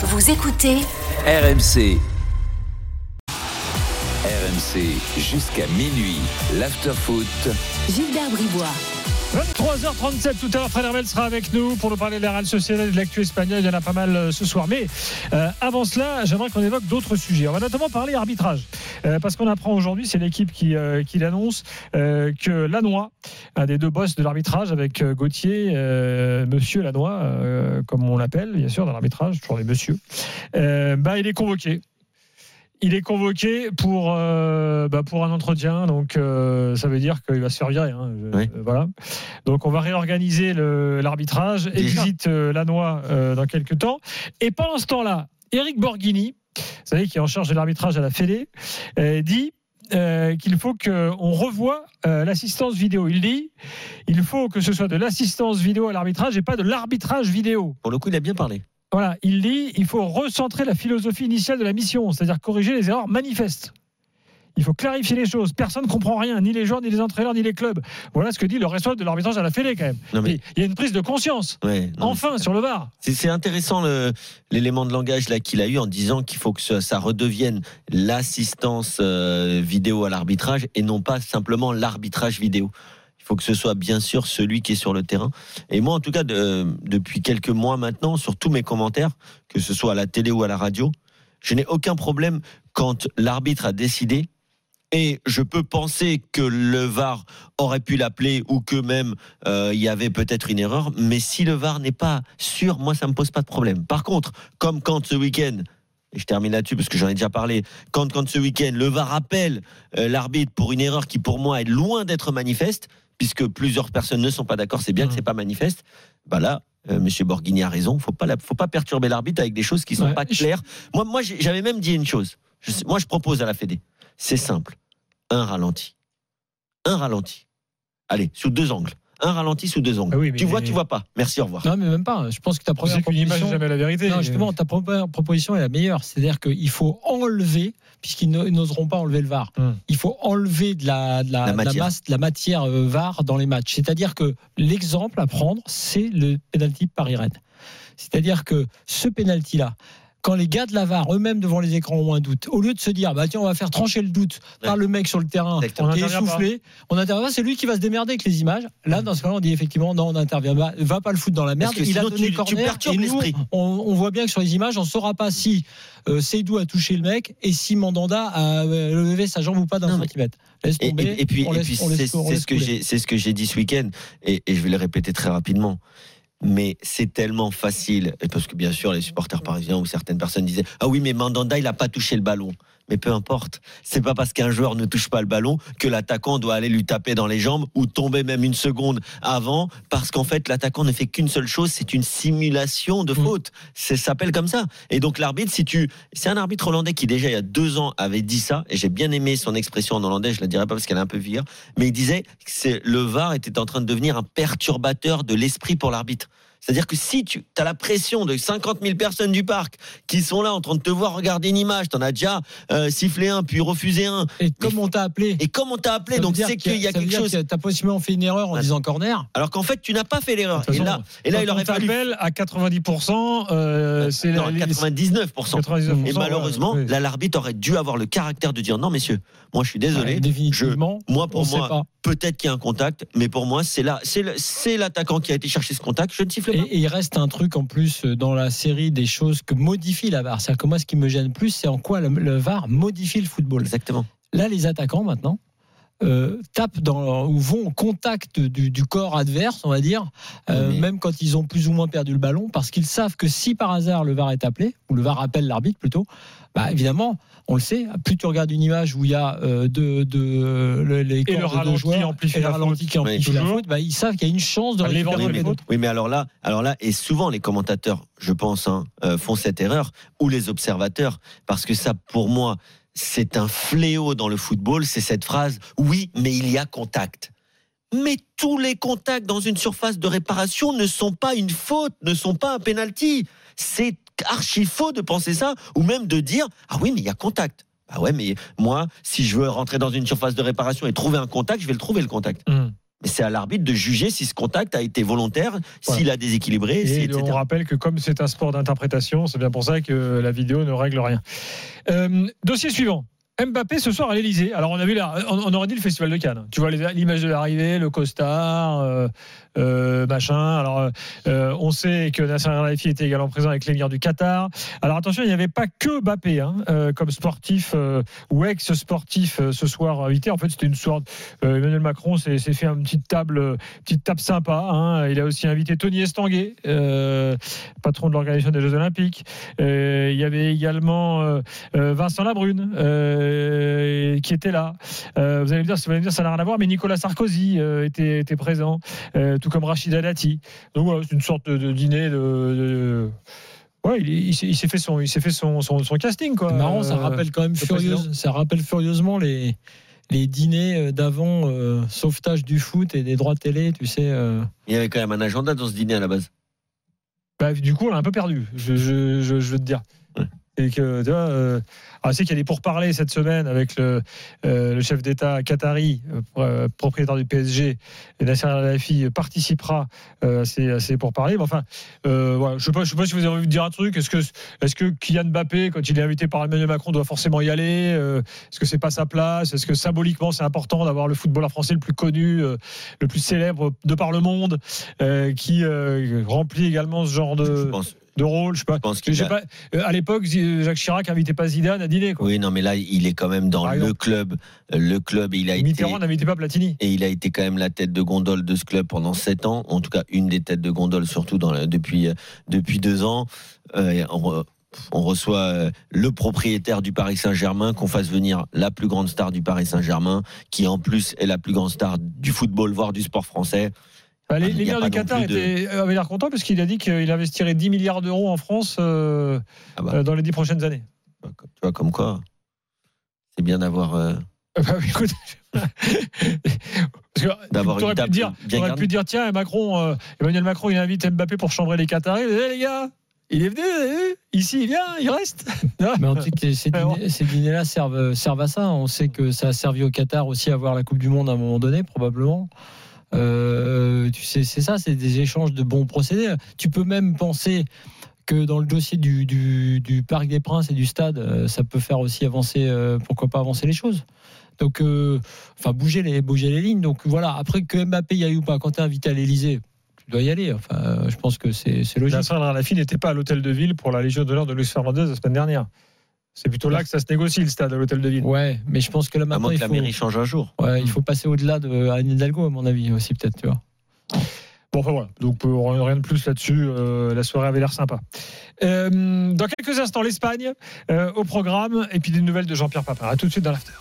Vous écoutez RMC. RMC jusqu'à minuit. L'afterfoot. Gilbert Bribois. 23h37 tout à l'heure, Fred Hermel sera avec nous pour nous parler de la Real Sociedad et de l'actu espagnol. Il y en a pas mal euh, ce soir. Mais euh, avant cela, j'aimerais qu'on évoque d'autres sujets. On va notamment parler arbitrage. Euh, parce qu'on apprend aujourd'hui, c'est l'équipe qui, euh, qui l'annonce, euh, que Lannoy, un des deux boss de l'arbitrage avec euh, Gauthier, euh, monsieur Lannoy, euh, comme on l'appelle, bien sûr, dans l'arbitrage, toujours les messieurs, euh, bah, il est convoqué. Il est convoqué pour, euh, bah, pour un entretien, donc euh, ça veut dire qu'il va se faire virer. hein. Je- Oui. euh, voilà. Donc on va réorganiser l'arbitrage. Exit Lannoy dans quelques temps. Et pendant ce temps-là, Eric Borghini, vous savez, qui est en charge de l'arbitrage à la Fédé, dit euh, qu'il faut qu'on revoie euh, l'assistance vidéo. Il dit il faut que ce soit de l'assistance vidéo à l'arbitrage et pas de l'arbitrage vidéo. Pour le coup, il a bien parlé. Voilà, il dit il faut recentrer la philosophie initiale de la mission, c'est-à-dire corriger les erreurs manifestes. Il faut clarifier les choses. Personne ne comprend rien, ni les joueurs, ni les entraîneurs, ni les clubs. Voilà ce que dit le responsable de l'arbitrage à la Fédé quand même. Non, mais- Et Il y a une prise de conscience. Ouais, non, Enfin, sur le VAR. C'est intéressant l'élément de langage là qu'il a eu en disant qu'il faut que ça, ça redevienne l'assistance euh, vidéo à l'arbitrage et non pas simplement l'arbitrage vidéo. Faut que ce soit bien sûr celui qui est sur le terrain. Et moi, en tout cas, de- depuis quelques mois maintenant, sur tous mes commentaires, que ce soit à la télé ou à la radio, je n'ai aucun problème quand l'arbitre a décidé. Et je peux penser que le VAR aurait pu l'appeler ou que même euh, il y avait peut-être une erreur. Mais si le VAR n'est pas sûr, moi, ça me pose pas de problème. Par contre, comme quand ce week-end, et je termine là-dessus parce que j'en ai déjà parlé, quand, quand ce week-end, le VAR appelle euh, l'arbitre pour une erreur qui, pour moi, est loin d'être manifeste, puisque plusieurs personnes ne sont pas d'accord, c'est bien Mhm. que c'est pas manifeste, bah là, euh, Monsieur Borghini a raison, faut pas, la- faut pas perturber l'arbitre avec des choses qui sont Ouais. pas Je- claires. Moi, j'avais même dit une chose. Je moi, je propose à la Fédé, c'est simple, un ralenti. Un ralenti. Allez, sous deux angles. Un ralenti sous deux angles. Ah oui, mais- tu vois, tu vois pas. Merci, au revoir. Non, mais même pas. Je pense que ta première C'est qu'une image proposition. n'est jamais la vérité. Non, justement, ta première proposition est la meilleure. C'est-à-dire qu'il faut enlever, puisqu'ils n'oseront pas enlever le VAR, Hum. il faut enlever de la, de la, La de la matière. masse, de la matière euh, VAR dans les matchs. C'est-à-dire que l'exemple à prendre, c'est le penalty Paris-Rennes. C'est-à-dire que ce penalty-là, quand les gars de la VAR eux-mêmes devant les écrans ont un doute, au lieu de se dire, bah tiens, on va faire trancher le doute par le mec sur le terrain. On qui est essoufflé, on n'intervient pas, c'est lui qui va se démerder avec les images. Là, dans ce cas-là, on dit effectivement, non, on n'intervient pas, va pas le foutre dans la merde. Il a donné tu- et nous, on, on voit bien que sur les images, on ne saura pas si euh, Seydou a touché le mec et si Mandanda a euh, levé sa jambe ou pas d'un centimètre. Laisse Et, tomber. et- et puis, et puis c'est ce que j'ai, c'est ce que j'ai dit ce week-end, et, et je vais le répéter très rapidement. Mais c'est tellement facile, parce que bien sûr les supporters parisiens ou certaines personnes disaient ah oui mais Mandanda il a pas touché le ballon. Mais peu importe, c'est pas parce qu'un joueur ne touche pas le ballon que l'attaquant doit aller lui taper dans les jambes ou tomber même une seconde avant, parce qu'en fait l'attaquant ne fait qu'une seule chose, c'est une simulation de Mm. faute. C'est ça s'appelle comme ça. Et donc l'arbitre, si tu, c'est un arbitre hollandais qui déjà il y a deux ans avait dit ça, et j'ai bien aimé son expression en hollandais, je la dirai pas parce qu'elle est un peu vieille, mais il disait que le VAR était en train de devenir un perturbateur de l'esprit pour l'arbitre. C'est-à-dire que si tu as la pression de 50 000 personnes du parc qui sont là en train de te voir regarder une image, t'en as déjà euh, sifflé un, puis refusé un, Et comme on t'a appelé. et comme on t'a appelé, donc c'est qu'il y a ça veut quelque dire chose. que T'as possiblement fait une erreur en Ouais. disant corner. Alors qu'en fait, tu n'as pas fait l'erreur. Et là, et là, il aurait fallu. à 90%, euh, c'est Non, la- les- 99%. 99%, Et malheureusement, ouais, ouais. là, l'arbitre aurait dû avoir le caractère de dire non, messieurs, moi je suis désolé. Définitivement. Moi, pour moi, pas. Peut-être qu'il y a un contact, mais pour moi, c'est là, c'est l'attaquant qui a été chercher ce contact. Je ne siffle pas. et il reste un truc en plus dans la série des choses que modifie la VAR. C'est-à-dire que moi, ce qui me gêne plus, c'est en quoi le, le VAR modifie le football. Exactement. Là, les attaquants maintenant euh, tapent dans, ou vont au contact du, du corps adverse, on va dire, euh, même quand ils ont plus ou moins perdu le ballon, parce qu'ils savent que si par hasard le VAR est appelé, ou le VAR appelle l'arbitre plutôt, bah, évidemment, on le sait, plus tu regardes une image où il y a euh, de, de, le- les Et le corps de deux ralenti joueurs, et le la ralenti qui amplifie Oui. la faute, bah, ils savent qu'il y a une chance de récupérer Oui, mais, les oui, mais alors là, alors là, et souvent les commentateurs, je pense, hein, euh, font cette erreur, ou les observateurs, parce que ça, pour moi, c'est un fléau dans le football, c'est cette phrase, oui, mais il y a contact. Mais tous les contacts dans une surface de réparation ne sont pas une faute, ne sont pas un penalty. C'est archi faux de penser ça, ou même de dire, ah oui, mais il y a contact. Ah ouais, mais moi, si je veux rentrer dans une surface de réparation et trouver un contact, je vais le trouver le contact. Hum. C'est à l'arbitre de juger si ce contact a été volontaire, Voilà. s'il a déséquilibré, si, Et etc. on rappelle que comme c'est un sport d'interprétation, c'est bien pour ça que la vidéo ne règle rien. Euh, dossier suivant. Mbappé ce soir à l'Elysée. Alors on a vu, la- on, aurait dit le festival de Cannes. Tu vois l'image de l'arrivée, le costard, euh, euh, machin. Alors euh, on sait que Nasser Al-Khelaifi était également présent avec l'émir du Qatar. Alors attention, il n'y avait pas que Mbappé hein, comme sportif ou ex-sportif ce soir invité. En fait, c'était une sorte. Emmanuel Macron s'est fait une petite table, petite table sympa. hein. Il a aussi invité Tony Estanguet, patron de l'organisation des Jeux Olympiques. Il y avait également Vincent Labrune euh, qui était là. Euh, vous allez me dire, vous allez me dire, ça n'a rien à voir, mais Nicolas Sarkozy euh, était, était présent, euh, tout comme Rachida Dati. Donc voilà, c'est une sorte de, de dîner de. de- Ouais, il, il s'est- il s'est fait son, il s'est fait son, son, son casting quoi. C'est marrant, ça rappelle quand même furieuse, ça rappelle furieusement les les dîners d'avant euh, sauvetage du foot et des droits télé, tu sais. euh. Il y avait quand même un agenda dans ce dîner à la base. Bah, du coup, on l'a un peu perdu, je, je, je, je veux te dire. Et que, tu vois, euh, alors, je sais qu'il y a des pourparlers cette semaine avec le, euh, chef d'État qatari, euh, pro- propriétaire du PSG, et Nasser Al-Khelaifi participera euh, à, ces, à ces pourparlers. Mais enfin, je ne sais, pas- si vous avez envie de dire un truc. Est-ce que, est que Kylian Mbappé, quand il est invité par Emmanuel Macron, doit forcément y aller Est-ce que c'est pas sa place? Est-ce que symboliquement, c'est important d'avoir le footballeur français le plus connu, le plus célèbre de par le monde, qui remplit également ce genre de, de rôle Je sais pas. je a- pas, euh, à l'époque, Jacques Chirac n'invitait pas Zidane à dîner. Quoi. Oui, non, mais là, il est quand même dans Par le exemple. club. Le club, il a été. Mitterrand n'invitait pas Platini. Et il a été quand même la tête de gondole de ce club pendant sept ans, en tout cas une des têtes de gondole, surtout dans la- depuis, euh, depuis deux ans. Euh, on, re- on reçoit le propriétaire du Paris Saint-Germain, qu'on fasse venir la plus grande star du Paris Saint-Germain, qui en plus est la plus grande star du football, voire du sport français. Bah, pas du Qatar plus de- étaient, avaient l'air contents parce qu'il a dit qu'il investirait 10 milliards d'euros en France euh, Ah bah. euh, dans les 10 prochaines années. Tu vois, comme quoi, c'est bien d'avoir. euh, Ah bah, écoute, que D'avoir aurais une pu dire, garnie. pu dire tiens Macron, euh, Emmanuel Macron, il invite Mbappé pour chambrer les Qataris. Eh, les gars, il est venu, vous avez vu ici, il vient, il reste. Mais en tout cas, ces dîners- dîners-là servent, servent à ça. On sait que ça a servi au Qatar aussi à voir la Coupe du Monde à un moment donné, probablement. Euh, tu sais, c'est ça, c'est des échanges de bons procédés. Tu peux même penser que dans le dossier du, du, Parc des Princes et du stade, euh, ça peut faire aussi avancer, euh, pourquoi pas avancer les choses. Donc, enfin, bouger les, bouger les lignes. Donc voilà, après que Mbappé y aille ou pas, quand tu es invité à l'Elysée, tu dois y aller. Enfin, je pense que c'est logique. Nasser Al-Khelaifi n'était pas à l'hôtel de ville pour la Légion d'honneur de Luis Fernandez la semaine dernière. C'est plutôt là que ça se négocie le stade à l'hôtel de ville. Ouais, mais je pense que là À maintenant, moins que il la faut, mairie change un jour. ouais, il faut passer au-delà de Anne Hidalgo, à mon avis, aussi, peut-être, tu vois. Bon, enfin voilà. Donc, euh, rien de plus là-dessus. Euh, la soirée avait l'air sympa. Euh, dans quelques instants, l'Espagne euh, au programme et puis des nouvelles de Jean-Pierre Papin. À tout de suite dans l'after.